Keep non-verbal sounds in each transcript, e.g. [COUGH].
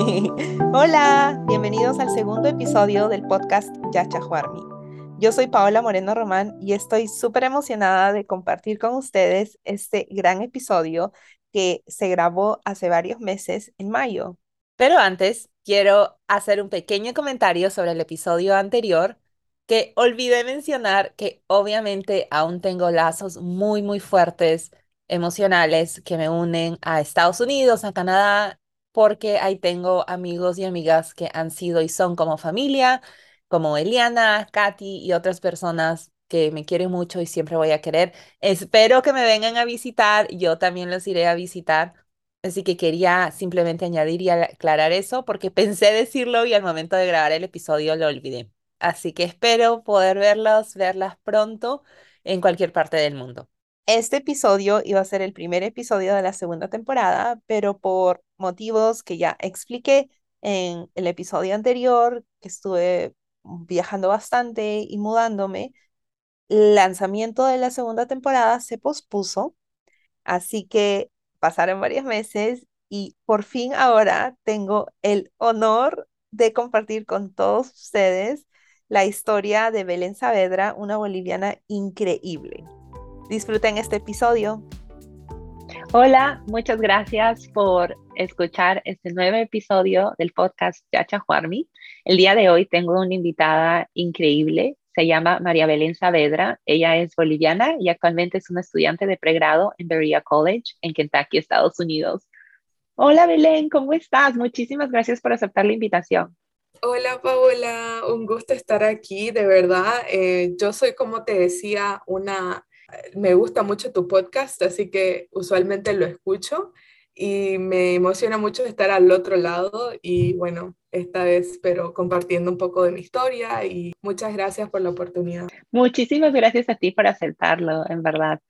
[LAUGHS] Hola, bienvenidos al segundo episodio del podcast Yacha Juarmi. Yo soy Paola Moreno Román y estoy súper emocionada de compartir con ustedes este gran episodio que se grabó hace varios meses en mayo. Pero antes, quiero hacer un pequeño comentario sobre el episodio anterior que olvidé mencionar que obviamente aún tengo lazos muy, muy fuertes emocionales que me unen a Estados Unidos, a Canadá, porque ahí tengo amigos y amigas que han sido y son como familia, como Eliana, Katy y otras personas que me quieren mucho y siempre voy a querer. Espero que me vengan a visitar, yo también los iré a visitar. Así que quería simplemente añadir y aclarar eso porque [LAUGHS] pensé decirlo y al momento de grabar el episodio lo olvidé. Así que espero poder verlos, verlas pronto en cualquier parte del mundo. Este episodio iba a ser el primer episodio de la segunda temporada, pero por motivos que ya expliqué en el episodio anterior, que estuve viajando bastante y mudándome, el lanzamiento de la segunda temporada se pospuso, así que pasaron varios meses y por fin ahora tengo el honor de compartir con todos ustedes la historia de Belén Saavedra, una boliviana increíble. Disfruten este episodio. Hola, muchas gracias por escuchar este nuevo episodio del podcast Yacha Juarmi. El día de hoy tengo una invitada increíble, se llama María Belén Saavedra. Ella es boliviana y actualmente es una estudiante de pregrado en Berea College en Kentucky, Estados Unidos. Hola Belén, ¿cómo estás? Muchísimas gracias por aceptar la invitación. Hola Paola, un gusto estar aquí, de verdad. Eh, yo soy, como te decía, una me gusta mucho tu podcast, así que usualmente lo escucho y me emociona mucho estar al otro lado y bueno, esta vez pero compartiendo un poco de mi historia y muchas gracias por la oportunidad. Muchísimas gracias a ti por aceptarlo, en verdad.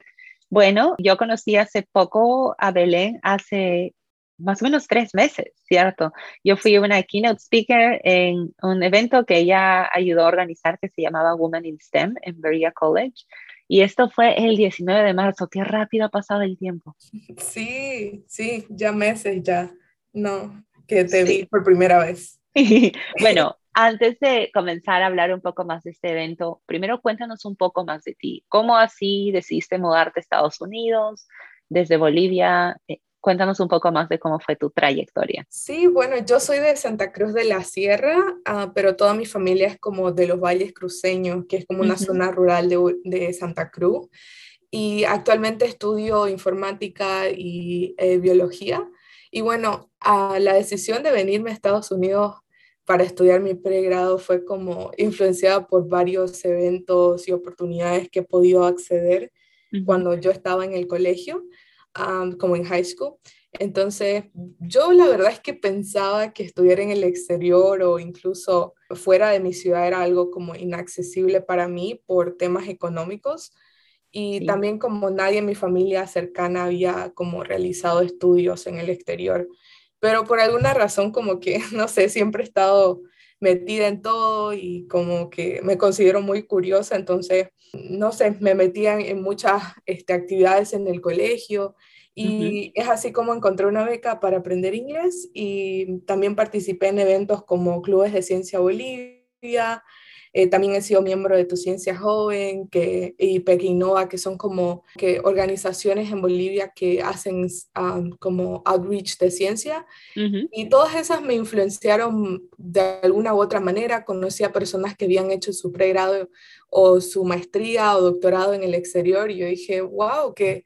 Bueno, yo conocí hace poco a Belén, hace más o menos tres meses, ¿cierto? Yo fui una keynote speaker en un evento que ella ayudó a organizar que se llamaba Women in STEM en Berea College. Y esto fue el 19 de marzo. Qué rápido ha pasado el tiempo. Sí, sí, ya meses ya. No, que te vi por primera vez. [LAUGHS] bueno, antes de comenzar a hablar un poco más de este evento, primero cuéntanos un poco más de ti. ¿Cómo así decidiste mudarte a Estados Unidos desde Bolivia? Cuéntanos un poco más de cómo fue tu trayectoria. Sí, bueno, yo soy de Santa Cruz de la Sierra, ah, pero toda mi familia es como de los Valles Cruceños, que es como una zona rural de, de, Santa Cruz. Y actualmente estudio informática y eh, biología. Y bueno, la decisión de venirme a Estados Unidos para estudiar mi pregrado fue como influenciada por varios eventos y oportunidades que he podido acceder cuando yo estaba en el colegio como en high school. Entonces, yo la verdad es que pensaba que estudiar en el exterior o incluso fuera de mi ciudad era algo como inaccesible para mí por temas económicos y también como nadie en mi familia cercana había como realizado estudios en el exterior. Pero por alguna razón como que, [LAUGHS] no sé, siempre he estado metida en todo y como que me considero muy curiosa, entonces, no sé, me metía en muchas este, actividades en el colegio y es así como encontré una beca para aprender inglés y también participé en eventos como Clubes de Ciencia Bolivia, eh, también he sido miembro de Tu Ciencia Joven que, y Pequinova, que son como que organizaciones en Bolivia que hacen como outreach de ciencia. Y todas esas me influenciaron de alguna u otra manera. Conocí a personas que habían hecho su pregrado o su maestría o doctorado en el exterior y yo dije, wow, que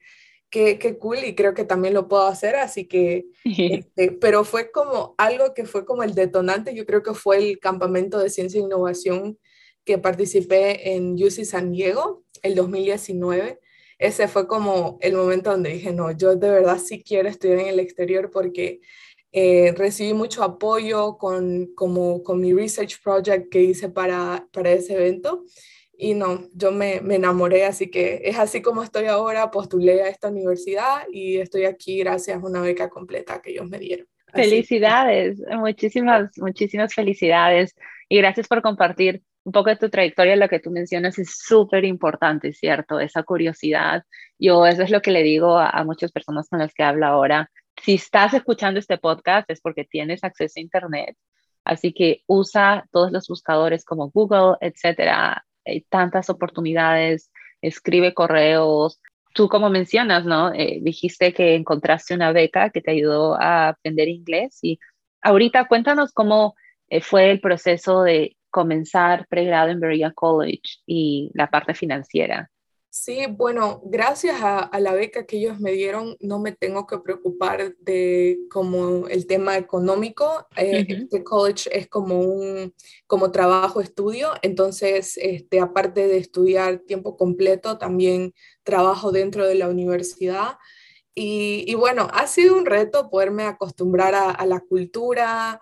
Qué, qué, cool y creo que también lo puedo hacer, así que, [LAUGHS] este, pero fue como algo que fue como el detonante, yo creo que fue el campamento de ciencia e innovación que participé en UC San Diego el 2019. Ese fue como el momento donde dije, no, yo de verdad sí quiero estudiar en el exterior porque eh, recibí mucho apoyo con, como, con mi research project que hice para, para ese evento y no, yo me, me, enamoré, así que es así como estoy ahora, postulé a esta universidad y estoy aquí gracias a una beca completa que ellos me dieron. Felicidades, muchísimas, muchísimas felicidades y gracias por compartir un poco de tu trayectoria, lo que tú mencionas es súper importante, ¿cierto? Esa curiosidad. Yo eso es lo que le digo a, muchas personas con las que hablo ahora, si estás escuchando este podcast es porque tienes acceso a Internet. Así que usa todos los buscadores como Google, etcétera. Hay tantas oportunidades. Escribe correos. Tú, como mencionas, ¿no? Eh, dijiste que encontraste una beca que te ayudó a aprender inglés. Y ahorita cuéntanos cómo eh, fue el proceso de comenzar pregrado en Berea College y la parte financiera. Sí, bueno, gracias a, la beca que ellos me dieron, no me tengo que preocupar de como el tema económico. Eh, este college es como un como trabajo estudio, entonces este, aparte de estudiar tiempo completo, también trabajo dentro de la universidad. Y, bueno, ha sido un reto poderme acostumbrar a, la cultura,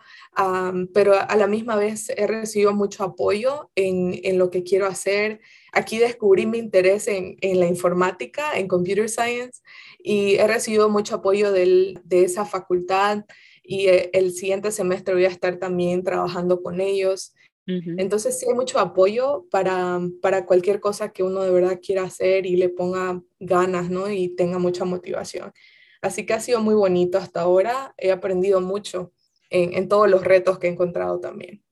pero a la misma vez he recibido mucho apoyo en, en lo que quiero hacer. Aquí descubrí mi interés en, en, la informática, en computer science, y he recibido mucho apoyo del, de esa facultad y eh, el siguiente semestre voy a estar también trabajando con ellos. Entonces sí hay mucho apoyo para, para cualquier cosa que uno de verdad quiera hacer y le ponga ganas, ¿no? Y tenga mucha motivación. Así que ha sido muy bonito hasta ahora. He aprendido mucho en, en todos los retos que he encontrado también.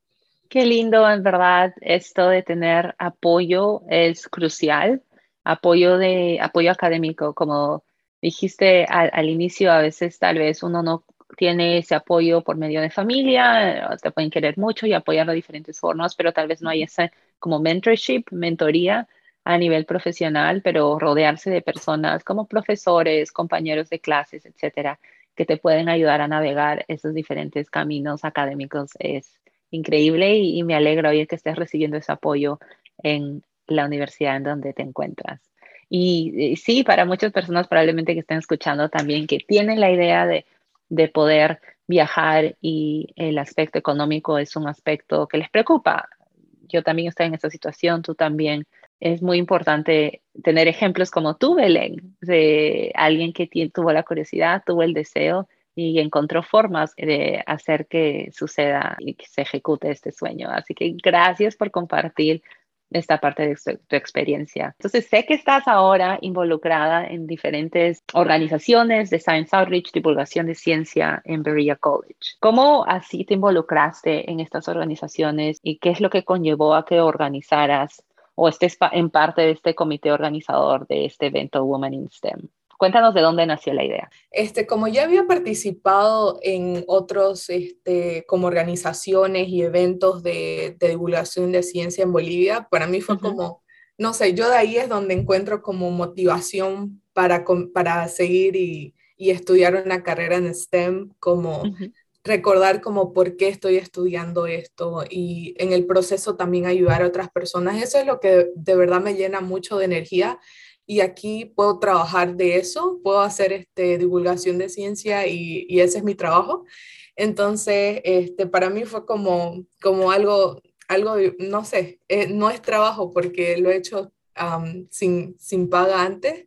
Qué lindo, en verdad, esto de tener apoyo es crucial. Apoyo de apoyo académico, como dijiste al, al inicio, a veces tal vez uno no tiene ese apoyo por medio de familia, te pueden querer mucho y apoyar de diferentes formas, pero tal vez no hay esa como mentorship, mentoría a nivel profesional, pero rodearse de personas como profesores, compañeros de clases, etcétera, que te pueden ayudar a navegar esos diferentes caminos académicos es increíble y, y me alegro oír que estés recibiendo ese apoyo en la universidad en donde te encuentras. Y, y sí, para muchas personas probablemente que estén escuchando también que tienen la idea de de poder viajar y el aspecto económico es un aspecto que les preocupa. Yo también estoy en esta situación, tú también. Es muy importante tener ejemplos como tú, Belén, de alguien que tuvo la curiosidad, tuvo el deseo y encontró formas de hacer que suceda y que se ejecute este sueño. Así que gracias por compartir esta parte de tu, experiencia. Entonces, sé que estás ahora involucrada en diferentes organizaciones de Science Outreach, divulgación de ciencia en Berea College. ¿Cómo así te involucraste en estas organizaciones y qué es lo que conllevó a que organizaras o estés en parte de este comité organizador de este evento Women in STEM? Cuéntanos de dónde nació la idea. Este, como ya había participado en otros este, como organizaciones y eventos de, divulgación de ciencia en Bolivia, para mí fue como, no sé, yo de ahí es donde encuentro como motivación para, para seguir y, y estudiar una carrera en STEM, como recordar como por qué estoy estudiando esto y en el proceso también ayudar a otras personas. Eso es lo que de verdad me llena mucho de energía y aquí puedo trabajar de eso, puedo hacer este, divulgación de ciencia y, y ese es mi trabajo. Entonces, este, para mí fue como, como algo, algo, no sé, eh, no es trabajo porque lo he hecho sin, sin paga antes.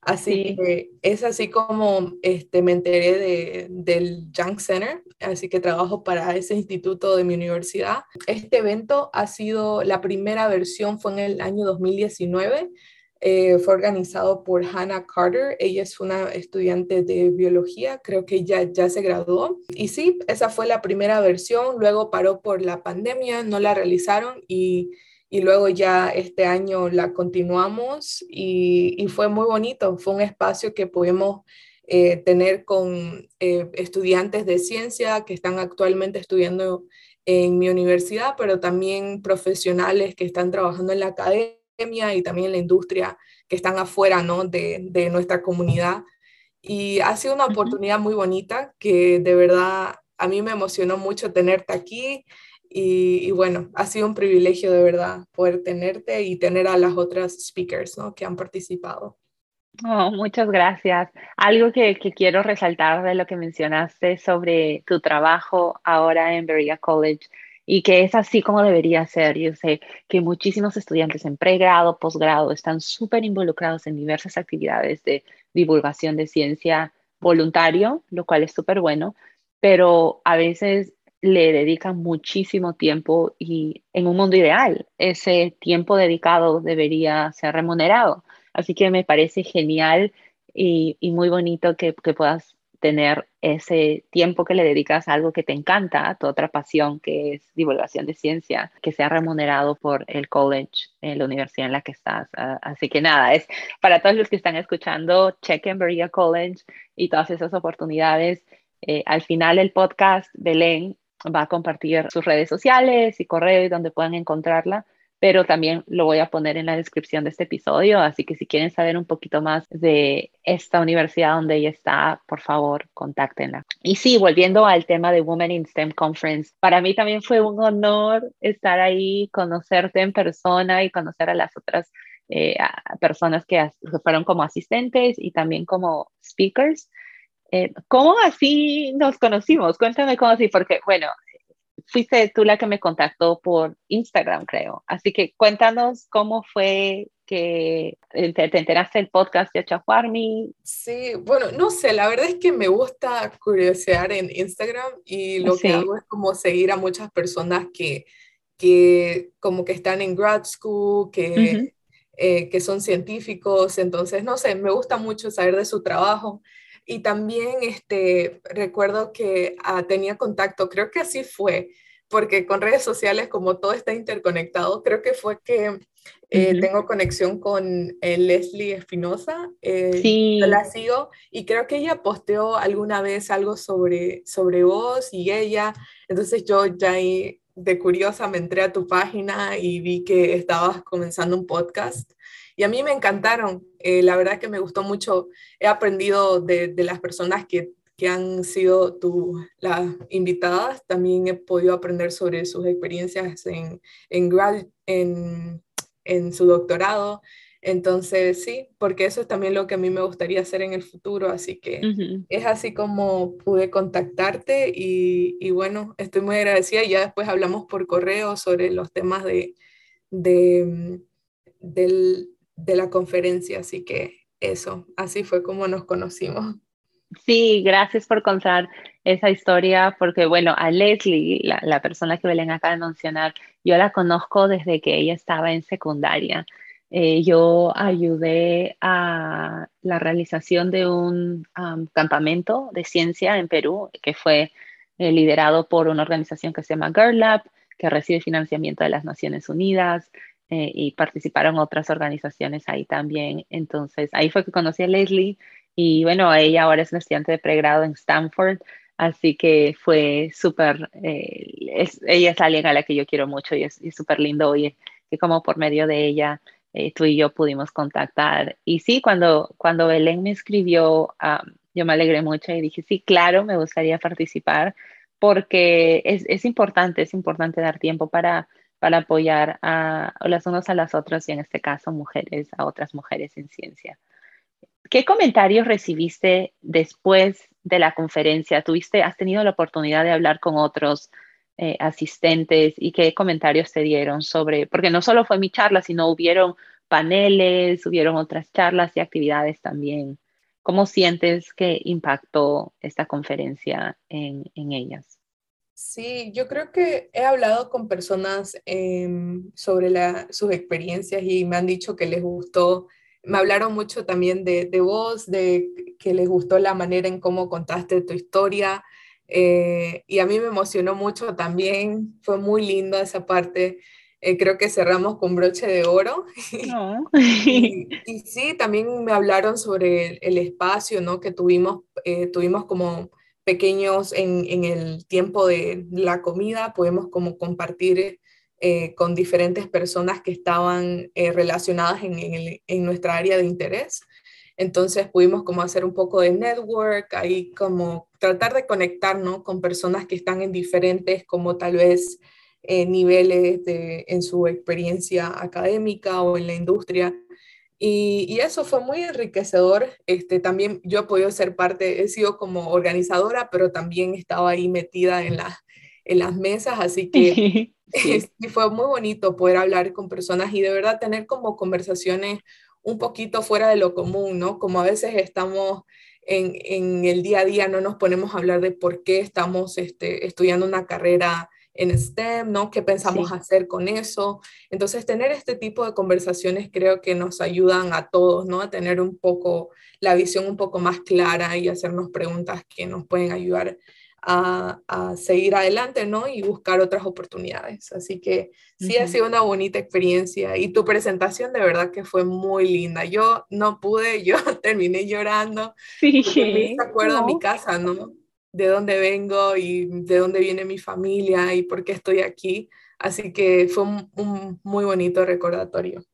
Así que es así como este, me enteré de, del Junk Center, así que trabajo para ese instituto de mi universidad. Este evento ha sido, la primera versión fue en el año 2019 eh, fue organizado por Hannah Carter. Ella es una estudiante de biología, creo que ya, ya se graduó. Y sí, esa fue la primera versión, luego paró por la pandemia, no la realizaron y, y luego ya este año la continuamos y, y, fue muy bonito. Fue un espacio que pudimos eh, tener con eh, estudiantes de ciencia que están actualmente estudiando en mi universidad, pero también profesionales que están trabajando en la academia y también en la industria que están afuera ¿no? de, de nuestra comunidad. Y ha sido una oportunidad muy bonita que de verdad a mí me emocionó mucho tenerte aquí y, y, bueno, ha sido un privilegio de verdad poder tenerte y tener a las otras speakers ¿no? que han participado. Oh, muchas gracias. Algo que, que, quiero resaltar de lo que mencionaste sobre tu trabajo ahora en Berea College y que es así como debería ser. Yo sé que muchísimos estudiantes en pregrado, posgrado están súper involucrados en diversas actividades de divulgación de ciencia voluntario, lo cual es súper bueno, pero a veces le dedican muchísimo tiempo y en un mundo ideal ese tiempo dedicado debería ser remunerado. Así que me parece genial y, muy bonito que, que puedas tener ese tiempo que le dedicas a algo que te encanta, a tu otra pasión que es divulgación de ciencia, que sea remunerado por el college, en la universidad en la que estás. Ah, así que nada, es para todos los que están escuchando, chequen Berea College y todas esas oportunidades. Eh, al final del podcast, Belén va a compartir sus redes sociales y correo y donde puedan encontrarla pero también lo voy a poner en la descripción de este episodio, así que si quieren saber un poquito más de esta universidad donde ella está, por favor, contáctenla. Y sí, volviendo al tema de Women in STEM Conference, para mí también fue un honor estar ahí, conocerte en persona y conocer a las otras eh, personas que, fueron como asistentes y también como speakers. Eh, ¿Cómo así nos conocimos? Cuéntame cómo así, porque bueno, fuiste tú la que me contactó por Instagram, creo. Así que cuéntanos cómo fue que te, enteraste del podcast de Chahuarmi. Sí, bueno, no sé, la verdad es que me gusta curiosear en Instagram y lo que hago es como seguir a muchas personas que, que como que están en grad school, que, eh, que son científicos, entonces, no sé, me gusta mucho saber de su trabajo. Y también este, recuerdo que ah, tenía contacto, creo que así fue, porque con redes sociales, como todo está interconectado, creo que fue que eh, tengo conexión con eh, Leslie Espinosa. Eh, sí. Yo la sigo y creo que ella posteó alguna vez algo sobre, sobre vos y ella. Entonces yo ya ahí de curiosa me entré a tu página y vi que estabas comenzando un podcast. Y a mí me encantaron, eh, la verdad que me gustó mucho, he aprendido de, de las personas que, que, han sido tu, las invitadas, también he podido aprender sobre sus experiencias en, en, en, en su doctorado. Entonces, sí, porque eso es también lo que a mí me gustaría hacer en el futuro, así que es así como pude contactarte y, y, bueno, estoy muy agradecida. Y ya después hablamos por correo sobre los temas de, de, del, de la conferencia, así que eso, así fue como nos conocimos. Sí, gracias por contar esa historia, porque bueno, a Leslie, la, persona que Belén acaba de mencionar, yo la conozco desde que ella estaba en secundaria. Eh, yo ayudé a la realización de un campamento de ciencia en Perú, que fue eh, liderado por una organización que se llama Girl Lab, que recibe financiamiento de las Naciones Unidas. Eh, y participaron otras organizaciones ahí también. Entonces, ahí fue que conocí a Leslie y bueno, ella ahora es una estudiante de pregrado en Stanford, así que fue súper, eh, ella es alguien a la que yo quiero mucho y es súper lindo oír que como por medio de ella eh, tú y yo pudimos contactar. Y sí, cuando, cuando Belén me escribió, yo me alegré mucho y dije, sí, claro, me gustaría participar porque es, es importante, es importante dar tiempo para para apoyar a las unas a las otras y en este caso mujeres a otras mujeres en ciencia. ¿Qué comentarios recibiste después de la conferencia? ¿Tuviste, has tenido la oportunidad de hablar con otros eh, asistentes y qué comentarios te dieron sobre, porque no solo fue mi charla, sino hubieron paneles, hubieron otras charlas y actividades también. ¿Cómo sientes que impactó esta conferencia en, en ellas? Sí, yo creo que he hablado con personas em, sobre sus experiencias y me han dicho que les gustó, me hablaron mucho también de, vos, de que les gustó la manera en cómo contaste tu historia eh, y a mí me emocionó mucho también, fue muy lindo esa parte. Eh, creo que cerramos con broche de oro. [LAUGHS] [LAUGHS] y, sí, también me hablaron sobre el, espacio ¿no? que tuvimos, eh, tuvimos como pequeños en, el tiempo de la comida, podemos como compartir eh, con diferentes personas que estaban eh, relacionadas en, nuestra área de interés. Entonces pudimos como hacer un poco de network, ahí como tratar de conectarnos con personas que están en diferentes como tal vez eh, niveles de, en su experiencia académica o en la industria y, eso fue muy enriquecedor. Este, también yo he podido ser parte, he sido como organizadora, pero también estaba ahí metida en, la, en las mesas, así que [LAUGHS] [LAUGHS] sí. fue muy bonito poder hablar con personas y de verdad tener como conversaciones un poquito fuera de lo común, ¿no? Como a veces estamos en, en el día a día, no nos ponemos a hablar de por qué estamos este, estudiando una carrera en STEM, ¿no? ¿Qué pensamos hacer con eso? Entonces, tener este tipo de conversaciones creo que nos ayudan a todos, ¿no? A tener un poco la visión un poco más clara y hacernos preguntas que nos pueden ayudar a, seguir adelante, ¿no? Y buscar otras oportunidades. Así que sí ha sido una bonita experiencia y tu presentación de verdad que fue muy linda. Yo no pude, [LAUGHS] yo terminé llorando. Sí. Me acuerdo a mi casa, ¿no? De dónde vengo y de dónde viene mi familia y por qué estoy aquí. Así que fue un muy bonito recordatorio.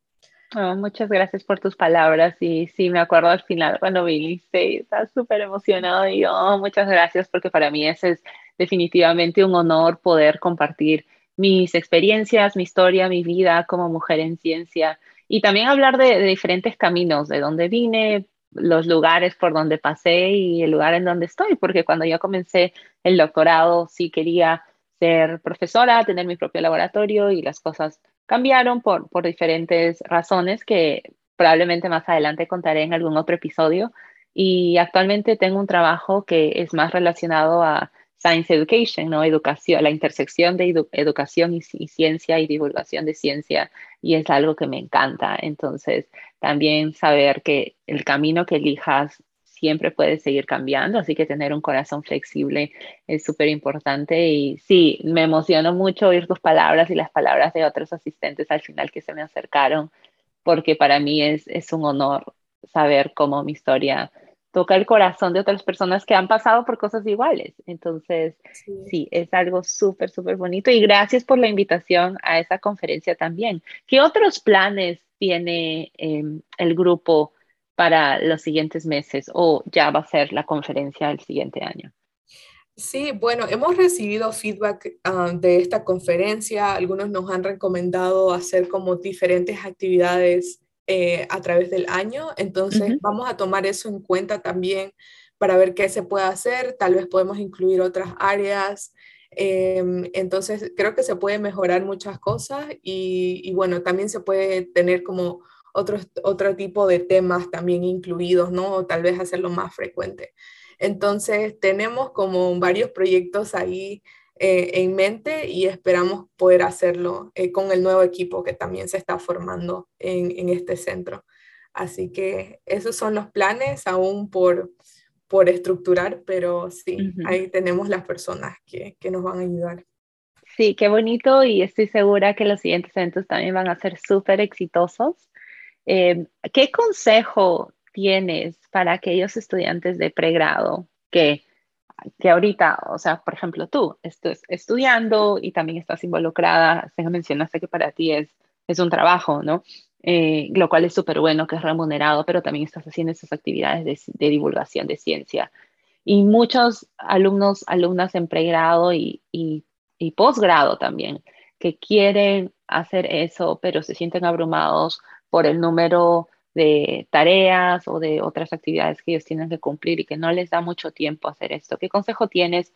Oh, muchas gracias por tus palabras y sí, me acuerdo al final cuando viniste y estás súper emocionado y oh, muchas gracias porque para mí ese es definitivamente un honor poder compartir mis experiencias, mi historia, mi vida como mujer en ciencia y también hablar de diferentes caminos, de dónde vine, los lugares por donde pasé y el lugar en donde estoy, porque cuando yo comencé el doctorado sí quería ser profesora, tener mi propio laboratorio y las cosas cambiaron por, por diferentes razones que probablemente más adelante contaré en algún otro episodio. Y actualmente tengo un trabajo que es más relacionado a Science Education, ¿no? Educación, la intersección de educación y, ciencia y divulgación de ciencia, y es algo que me encanta. Entonces, también saber que el camino que elijas siempre puede seguir cambiando, así que tener un corazón flexible es súper importante y sí, me emocionó mucho oír tus palabras y las palabras de otros asistentes al final que se me acercaron, porque para mí es, es un honor saber cómo mi historia toca el corazón de otras personas que han pasado por cosas iguales. Entonces, sí, es algo súper, súper bonito. Y gracias por la invitación a esa conferencia también. ¿Qué otros planes tiene em, el grupo para los siguientes meses o ya va a ser la conferencia el siguiente año? Sí, bueno, hemos recibido feedback ah, de esta conferencia. Algunos nos han recomendado hacer como diferentes actividades eh, a través del año. Entonces, vamos a tomar eso en cuenta también para ver qué se puede hacer. Tal vez podemos incluir otras áreas. Em, entonces, creo que se puede mejorar muchas cosas y, y bueno, también se puede tener como otro tipo de temas también incluidos, ¿no? O tal vez hacerlo más frecuente. Entonces, tenemos como varios proyectos ahí eh, en mente y esperamos poder hacerlo eh, con el nuevo equipo que también se está formando en, en este centro. Así que esos son los planes aún por, por estructurar, pero sí, ahí tenemos las personas que, que nos van a ayudar. Sí, qué bonito y estoy segura que los siguientes eventos también van a ser súper exitosos. Eh, ¿Qué consejo tienes para aquellos estudiantes de pregrado que, que ahorita, o sea, por ejemplo, tú estás estudiando y también estás involucrada, mencionaste que para ti es, es un trabajo, ¿no? Eh, lo cual es súper bueno, que es remunerado, pero también estás haciendo esas actividades de, divulgación de ciencia. Y muchos alumnos, alumnas en pregrado y, y, y posgrado también, que quieren hacer eso, pero se sienten abrumados por el número de tareas o de otras actividades que ellos tienen que cumplir y que no les da mucho tiempo hacer esto. ¿Qué consejo tienes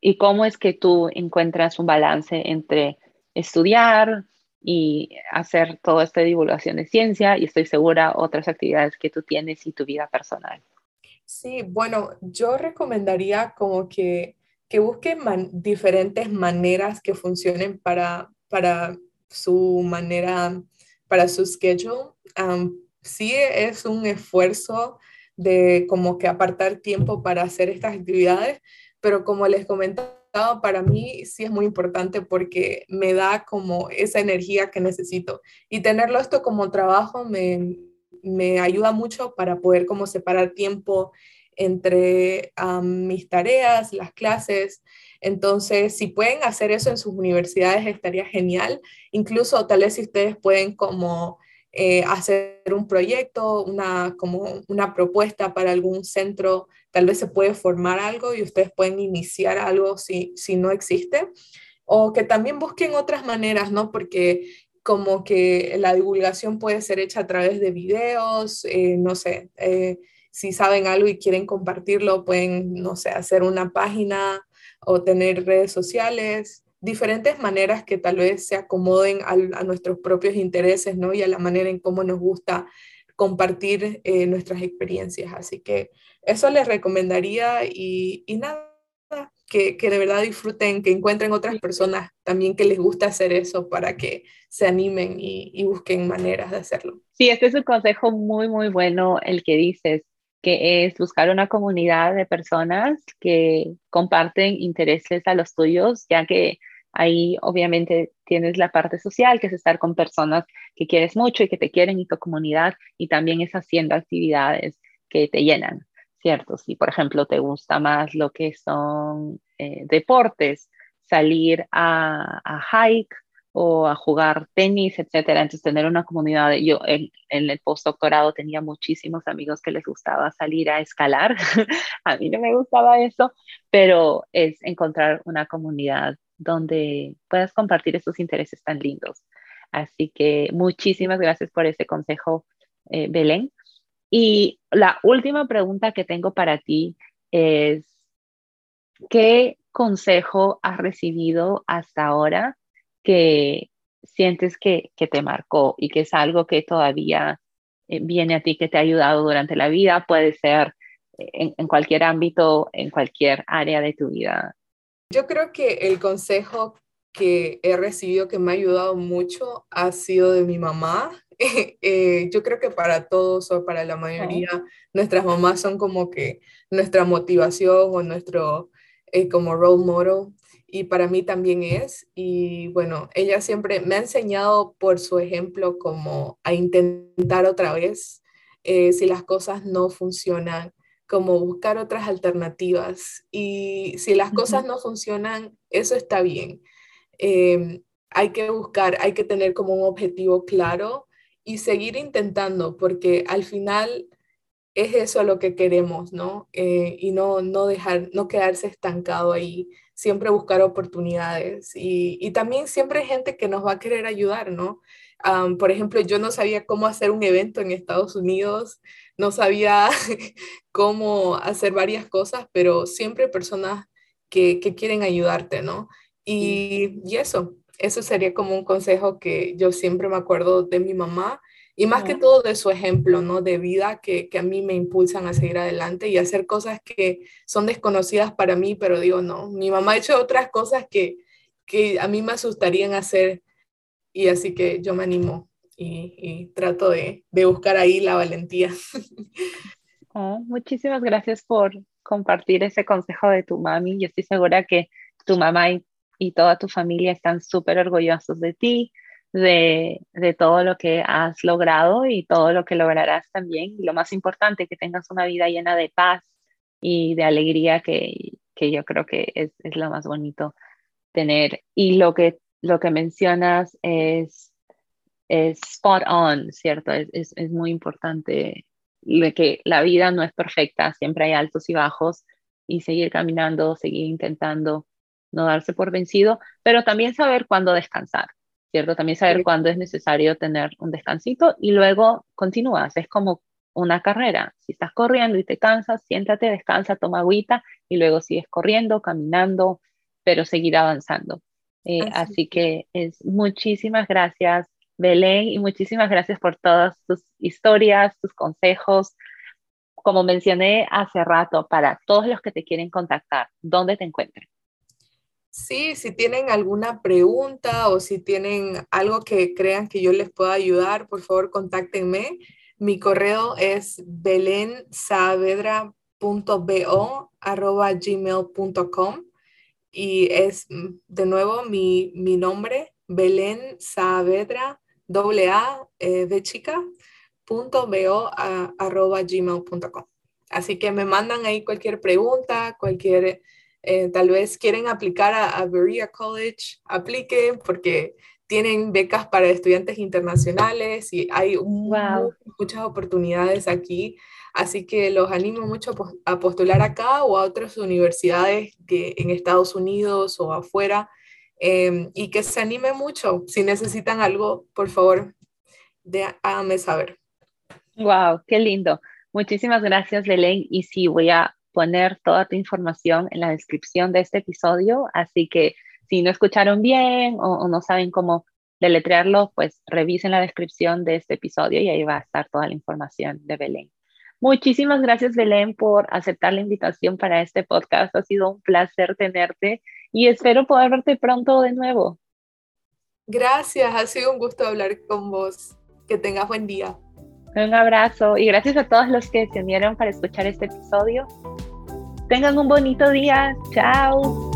y cómo es que tú encuentras un balance entre estudiar y hacer toda esta divulgación de ciencia y estoy segura otras actividades que tú tienes y tu vida personal? Sí, bueno, yo recomendaría como que, que busquen diferentes maneras que funcionen para, para su manera para su schedule. Sí es un esfuerzo de como que apartar tiempo para hacer estas actividades, pero como les comentaba, para mí sí es muy importante porque me da como esa energía que necesito. Y tenerlo esto como trabajo me, me ayuda mucho para poder como separar tiempo entre mis tareas, las clases. Entonces, si pueden hacer eso en sus universidades, estaría genial. Incluso tal vez si ustedes pueden como eh, hacer un proyecto, una, como una propuesta para algún centro, tal vez se puede formar algo y ustedes pueden iniciar algo si, si no existe. O que también busquen otras maneras, ¿no? Porque como que la divulgación puede ser hecha a través de videos, eh, no sé. Eh, si saben algo y quieren compartirlo, pueden, no sé, hacer una página o tener redes sociales, diferentes maneras que tal vez se acomoden a, nuestros propios intereses, ¿no? Y a la manera en cómo nos gusta compartir eh, nuestras experiencias. Así que eso les recomendaría y, y nada que, que, de verdad disfruten, que encuentren otras personas también que les gusta hacer eso para que se animen y, y, busquen maneras de hacerlo. Sí, este es un consejo muy, muy bueno el que dices, que es buscar una comunidad de personas que comparten intereses a los tuyos, ya que ahí obviamente tienes la parte social, que es estar con personas que quieres mucho y que te quieren y tu comunidad, y también es haciendo actividades que te llenan. ¿cierto? Si, por ejemplo, te gusta más lo que son eh, deportes, salir a, a, hike o a jugar tenis, etcétera. Entonces, tener una comunidad. Yo en el postdoctorado tenía muchísimos amigos que les gustaba salir a escalar. [LAUGHS] a mí no me gustaba eso, pero es encontrar una comunidad donde puedas compartir esos intereses tan lindos. Así que muchísimas gracias por ese consejo, eh, Belén. Y la última pregunta que tengo para ti es, ¿qué consejo has recibido hasta ahora que sientes que, te marcó y que es algo que todavía eh, viene a ti, que te ha ayudado durante la vida? Puede ser en, en cualquier ámbito, en cualquier área de tu vida. Yo creo que el consejo que he recibido que me ha ayudado mucho ha sido de mi mamá [LAUGHS] Eh, yo creo que para todos o para la mayoría, nuestras mamás son como que nuestra motivación o nuestro eh, como role model y para mí también es. Y bueno, ella siempre me ha enseñado por su ejemplo como a intentar otra vez eh, si las cosas no funcionan, como buscar otras alternativas. Y si las cosas no funcionan, eso está bien. Em, hay que buscar, hay que tener como un objetivo claro y seguir intentando, porque al final es eso lo que queremos, ¿no? Eh, y no, no dejar, no quedarse estancado ahí, siempre buscar oportunidades. Y, y, también siempre hay gente que nos va a querer ayudar, ¿no? por ejemplo, yo no sabía cómo hacer un evento en Estados Unidos, no sabía [LAUGHS] cómo hacer varias cosas, pero siempre personas que, que quieren ayudarte, ¿no? Y, y eso, eso sería como un consejo que yo siempre me acuerdo de mi mamá y más que todo de su ejemplo, ¿no? De vida que, que, a mí me impulsan a seguir adelante y hacer cosas que son desconocidas para mí, pero digo, no, mi mamá ha hecho otras cosas que, que a mí me asustarían hacer y así que yo me animo y, y trato de, de, buscar ahí la valentía. Oh, [LAUGHS] muchísimas gracias por compartir ese consejo de tu mami. Yo estoy segura que tu mamá y y toda tu familia están súper orgullosos de ti, de, de, todo lo que has logrado y todo lo que lograrás también. Y lo más importante, que tengas una vida llena de paz y de alegría, que, que yo creo que es, es, lo más bonito tener. Y lo que, lo que mencionas es, es spot on, ¿cierto? Es, es, es muy importante de que la vida no es perfecta, siempre hay altos y bajos y seguir caminando, seguir intentando no darse por vencido, pero también saber cuándo descansar, ¿cierto? También saber cuándo es necesario tener un descansito y luego continúas. Es como una carrera. Si estás corriendo y te cansas, siéntate, descansa, toma agüita y luego sigues corriendo, caminando, pero seguir avanzando. Eh, así, que es muchísimas gracias, Belén, y muchísimas gracias por todas tus historias, tus consejos. Como mencioné hace rato, para todos los que te quieren contactar, ¿dónde te encuentran? Sí, si tienen alguna pregunta o si tienen algo que crean que yo les pueda ayudar, por favor contáctenme. Mi correo es belensaavedra.bo.gmail.com y es de nuevo mi, mi nombre, Belén Saavedra, eh, gmail.com. Así que me mandan ahí cualquier pregunta, cualquier eh, tal vez quieren aplicar a, a Berea College, apliquen porque tienen becas para estudiantes internacionales y hay muchas oportunidades aquí. Así que los animo mucho a postular acá o a otras universidades que en Estados Unidos o afuera em, y que se anime mucho. Si necesitan algo, por favor, de, háganme saber. Wow, qué lindo. Muchísimas gracias, Belén. Y sí, voy a poner toda tu información en la descripción de este episodio, así que si no escucharon bien o, no saben cómo deletrearlo, pues revisen la descripción de este episodio y ahí va a estar toda la información de Belén. Muchísimas gracias, Belén, por aceptar la invitación para este podcast. Ha sido un placer tenerte y espero poder verte pronto de nuevo. Gracias, ha sido un gusto hablar con vos. Que tengas buen día. Un abrazo y gracias a todos los que se unieron para escuchar este episodio. Tengan un bonito día. Chao.